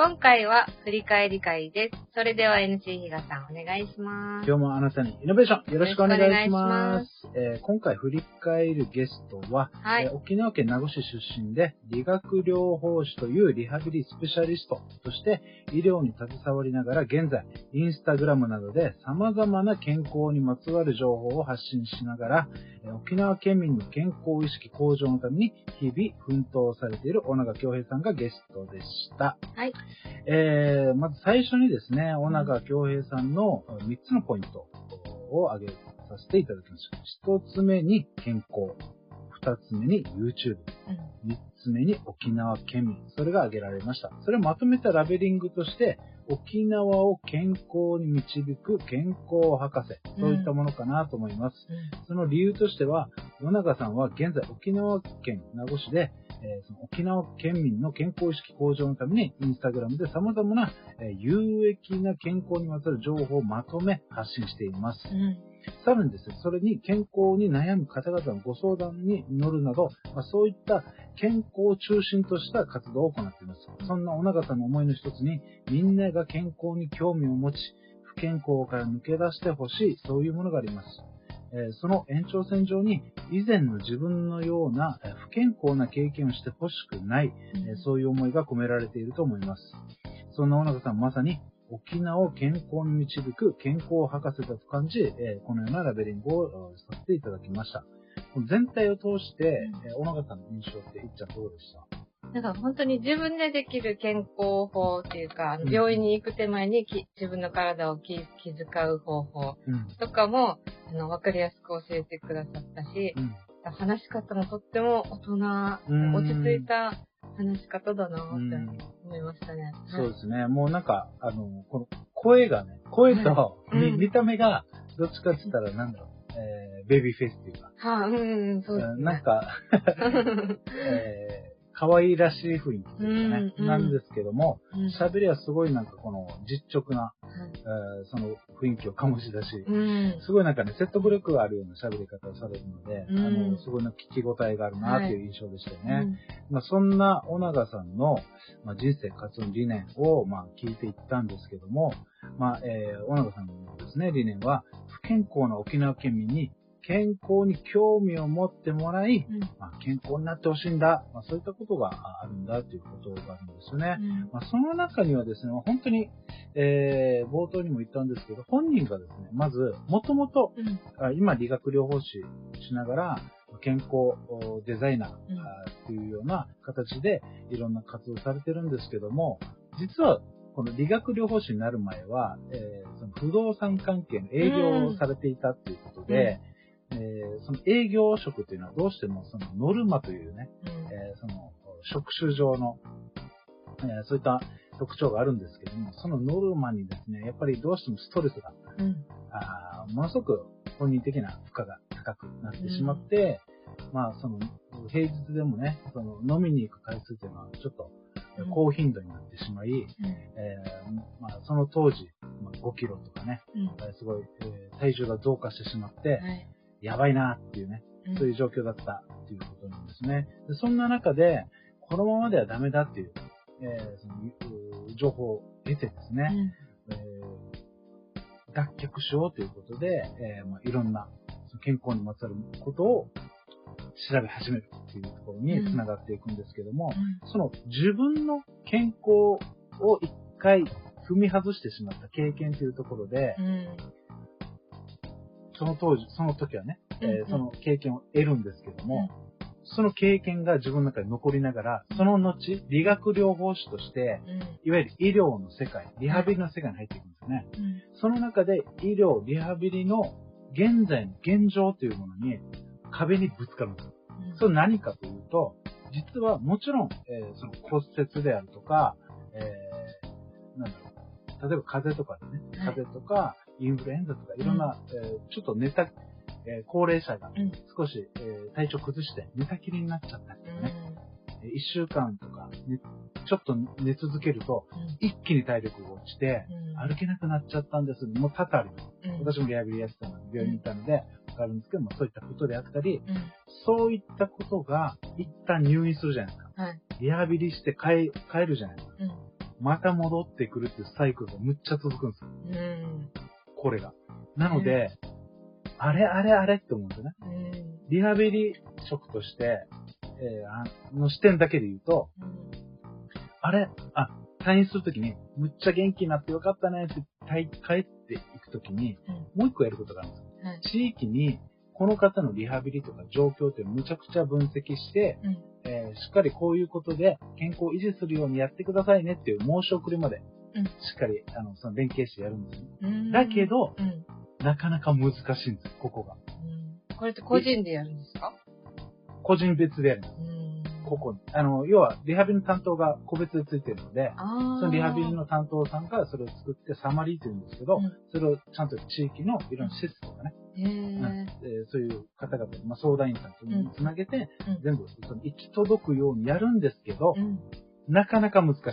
今回は振り返り会です。それでは NC 比嘉さんお願いします。今日もあなたにイノベーションよろしくお願いしま。ますえー今回振り返るゲストは、はいえー沖縄県名護市出身で理学療法士というリハビリスペシャリストとして医療に携わりながら現在インスタグラムなどで様々な健康にまつわる情報を発信しながらえー沖縄県民の健康意識向上のために日々奮闘されている小長京平さんがゲストでした。はい。えー、まず最初にですね、小長京平さんの3つのポイントを挙げさせていただきました。1つ目に健康。2つ目に YouTube。3つ目に沖縄県民。それが挙げられました。それをまとめたラベリングとして、沖縄を健康に導く健康博士。そういったものかなと思います。その理由としては、野永さんは現在沖縄県名護市で、えーその沖縄県民の健康意識向上のために、インスタグラムで様々な、えー有益な健康にまつわる情報をまとめ発信しています。うん。さらにですね、それに健康に悩む方々のご相談に乗るなど、まあ、そういった健康を中心とした活動を行っています。そんな小長さんの思いの一つに、みんなが健康に興味を持ち、不健康から抜け出してほしい、そういうものがあります。えーその延長線上に、以前の自分のようなえー不健康な経験をしてほしくない、えーそういう思いが込められていると思います。そんな小長さんまさに沖縄を健康に導く健康博士だと感じ、えーこのようなラベリングをえーさせていただきました。全体を通して、えー小長さんの印象っていっちゃんどうでした？なんか本当に自分でできる健康法っていうか、病院に行く手前にき自分の体を気気遣う方法うん。とかも、あの、わかりやすく教えてくださったし、うん。話し方もとっても大人、うん落ち着いた話し方だなってうん思いましたね。そうですね。もうなんか、あの、この声がね、声とうん見見た目が、どっちかって言ったらなんだろう、えーベビーフェイスっていうか、はあ、うんうん、そうですね。なんか、えー可愛らしい雰囲気というかね、うんうん。なんですけども、うん。喋りはすごいなんかこの実直な、はいえーその雰囲気を醸し出し、うん。すごいなんかね、説得力があるような喋り方をされるので、うん。あの、すごいな聞き応えがあるなっていう印象でしたよね。うん。まあ、そんな小長さんの、まあ、人生活の理念を、まあ、聞いていったんですけども、まあ、えー、小長さんのですね、理念は、不健康な沖縄県民に健康に興味を持ってもらい、うん。まあ、健康になってほしいんだ、まあ、そういったことがあるんだということがあるんですよね。うん。まあ、その中にはですね、本当に、えー、冒頭にも言ったんですけど、本人がですね、まず、もともと、今理学療法士しながら、健康おデザイナーうん。あーっていうような形でいろんな活動されてるんですけども、実はこの理学療法士になる前は、えーその不動産関係の営業をされていたっていうことで、えーその営業職っていうのはどうしてもそのノルマというね、うん。えーその職種上の、えーそういった特徴があるんですけども、そのノルマにですね、やっぱりどうしてもストレスがうん。あーものすごく本人的な負荷が高くなってしまって、まあその平日でもね、その飲みに行く回数っていうのはちょっとうん。高頻度になってしまい、えーまあその当時、まあ、5キロとかね、うん。えーすごい、えー体重が増加してしまって、はいやばいなっていうね、うん。そういう状況だったっていうことなんですね。でそんな中で、このままではダメだっていう、えーそのう情報を得てですね、えー脱却しようということで、えーまあ、いろんな健康にまつわることを調べ始めるっていうところにつながっていくんですけども、うん。その自分の健康を一回踏み外してしまった経験というところで、うんその当時、その時はね、えーうん。うんその経験を得るんですけども、その経験が自分の中に残りながら、その後、理学療法士として、うん。いわゆる医療の世界、リハビリの世界に入っていくんですよね。うん。その中で医療、リハビリの現在の現状というものに壁にぶつかるんですよ。それ何かというと、実はもちろん、えーその骨折であるとか、えーなんだろう、例えば風邪とかでね、はい。風邪とかインフルエンザとかいろんな、えーちょっと寝た、えー高齢者がうん少し、えー体調崩して寝たきりになっちゃったりとかね、えー一週間とか、ね、ちょっと寝続けると、一気に体力が落ちて、歩けなくなっちゃったんです。もう多々あります。私もリハビリやってたので、病院に行ったので、わかるんですけども、そういったことであったり、そういったことが、一旦入院するじゃないですか。はい。リハビリして帰帰るじゃないですか。また戻ってくるっていうサイクルがむっちゃ続くんですよ。うん。これが。なので、あれあれあれって思うんですよね。うん。リハビリ職として、えーあの視点だけで言うと、あれあ、退院するときに、むっちゃ元気になってよかったねって退帰っていくときに、もう一個やることがあるんですよ。はい。地域に、この方のリハビリとか状況ってむちゃくちゃ分析して、うん。えーしっかりこういうことで健康を維持するようにやってくださいねっていう申し送りまで、うんしっかり、あの、その連携してやるんですよ。うんだけ、ど、うん。なかなか難しいんですよ、ここが。うんこれって個人でやるんですか？個人別でやるんです。うん。ここに。あの、要は、リハビリの担当が個別でついてるので。そのリハビリの担当さんがそれを作ってサマリーって言うんですけど、うんそれをちゃんと地域のいろんな施設とかね、へえ。えーそういう方々、まあ、相談員さんとうんつなげて、うん全部その行き届くようにやるんですけど、うん。なかなか難しうんい。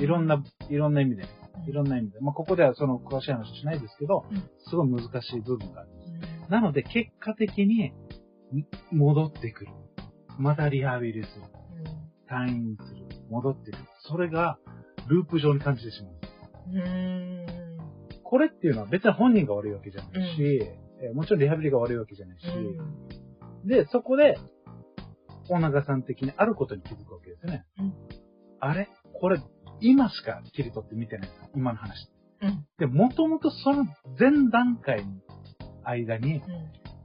いろんな、いろんな意味で、いろんんな意味で。まあ、ここではその詳しい話しないですけど、うんすごい難しい部分があるんです。うんなので、結果的に、ん戻ってくる。またリハビリする。退院する。戻ってくる。それが、ループ上に感じてしまう。うん。うん。これっていうのは別に本人が悪いわけじゃないし、えーもちろんリハビリが悪いわけじゃないし、で、そこで、大長さん的にあることに気づくわけですよね。うんあれ？これ、今しか切り取って見てないんだ今の話。うん。で、もともとその前段階の間に、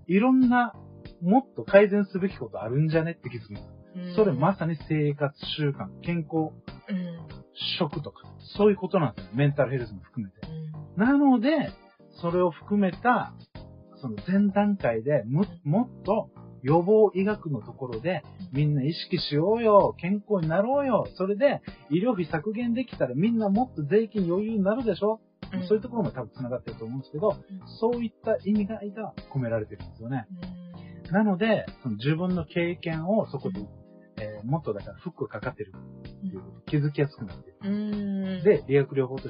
いろんな、もっと改善すべきことあるんじゃねって気づくんです。うん。それまさに生活習慣、健康、うん。食とか、そういうことなんですよ。メンタルヘルスも含めて。うん。なので、それを含めた、その前段階でも、もっと予防医学のところで、みんな意識しようよ、健康になろうよ、それで医療費削減できたらみんなもっと税金余裕になるでしょ、うんそういうところも多分繋がってると思うんですけど、そういった意味合いが込められてるんですよね。なので、その自分の経験をそこで、えーもっとだからフックがかかってるっていう気づきやすくなってる。うん。で、理学療法士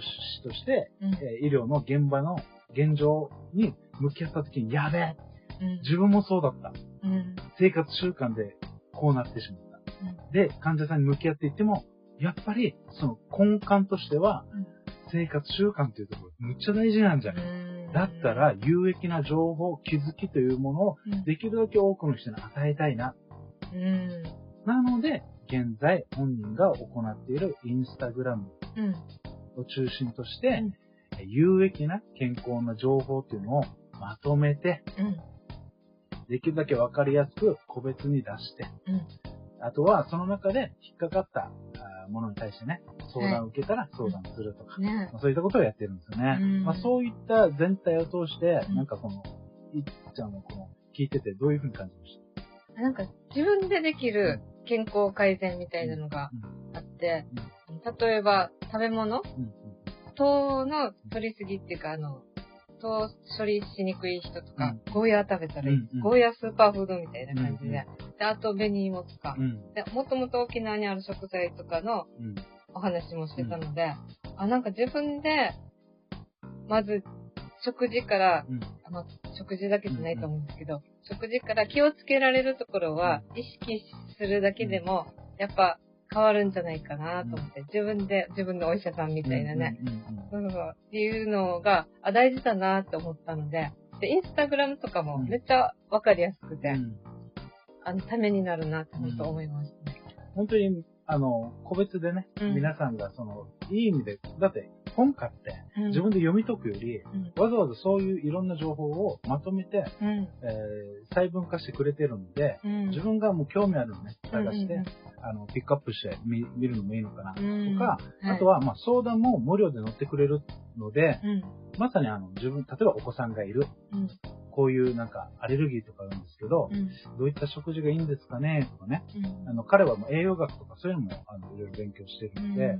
として、うん、えー医療の現場の現状に向き合った時に、やべえうん。自分もそうだった。うん。生活習慣でこうなってしまった。で、患者さんに向き合っていっても、やっぱり、その根幹としてはうん、生活習慣っていうところ、むっちゃ大事なんじゃない、うんだったら、有益な情報、気づきというものを、うんできるだけ多くの人に与えたいな。うん。なので、現在、本人が行っているインスタグラムうん。を中心として、有益な健康な情報っていうのをまとめて、うん。できるだけわかりやすく個別に出して、うん。あとはその中で引っかかったものに対してね、相談を受けたら相談するとか、ね。まあそういったことをやってるんですよね。うん。まあ、そういった全体を通して、うん。なんかこの、いっちゃんのこの、聞いててどういうふうに感じましなんか自分でできる健康改善みたいなのがたあって、例えば食べ物？うん。うん。糖の取りすぎっていうか、あの、糖処理しにくい人とか、うゴーヤー食べたらいい。うんうんゴーヤースーパーフードみたいな感じで。で、あと紅芋とか。うん。で、もともと沖縄にある食材とかのうん。お話もしてたので、あ、なんか自分で、まず、食事から、うん。あの、食事だけじゃないと思うんですけど、食事から気をつけられるところは、意識するだけでも、やっぱ変わるんじゃないかなと思って、自分で、自分のお医者さんみたいなね、うっていうのが、あ、大事だなって思ったので、で、インスタグラムとかもうんめっちゃわかりやすくて、うんあの、ためになるなって本当思いましたね。本当に、あの、個別でね、うん皆さんがその、いい意味で、だって本買ってうん自分で読み解くより、うん。わざわざそういういろんな情報をまとめて、うん。えー細分化してくれてるんで、うん。自分がもう興味あるのね、探して、うんあの、ピックアップして見見るのもいいのかな、とうんか、はいあとは、まあ、相談も無料で乗ってくれるので、うん。まさにあの、自分、例えばお子さんがいる、うん。こういうなんか、アレルギーとかあるんですけど、うん。どういった食事がいいんですかね、とかね。うん。あの、彼はもう栄養学とかそういうのも、あの、いろいろ勉強してるので、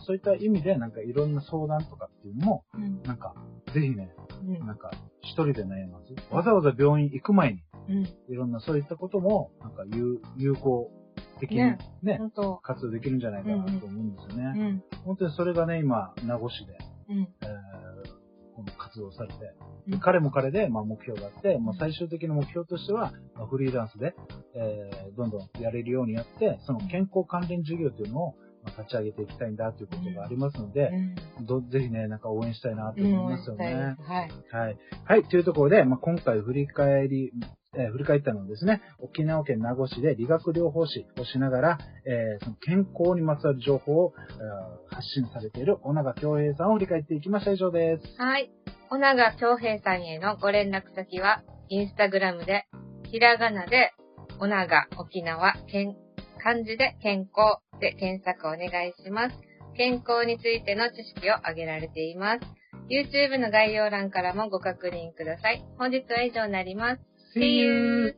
そういった意味で、なんかいろんな相談とかっていうのも、うん。なんか、ぜひね、うん。なんか、一人で悩まず、わざわざ病院行く前に、うん。いろんなそういったことも、なんか有、有効的にねね。活用できるんじゃないかなと思うんですよね。うん。本当にそれがね、今、名護市で、うん。えーこの活動されて、うん彼も彼で、まあ、目標があって、まあ、最終的な目標としては、まあ、フリーランスで、えーどんどんやれるようにやって、その健康関連事業というのをまあ立ち上げていきたいんだということがありますので、うんどぜひね、なんか応援したいなとうん思いますよね。はい。はい。はい。というところで、まあ、今回振り返り、えー振り返ったのはですね、沖縄県名護市で理学療法士をしながら、えーその健康にまつわる情報を、えー発信されている小永京平さんを振り返っていきました。以上です。はい。小永京平さんへのご連絡先は、インスタグラムで、ひらがなで、小永沖縄、健漢字で健康で検索お願いします。健康についての知識を挙げられています。YouTube の概要欄からもご確認ください。本日は以上になります。See you!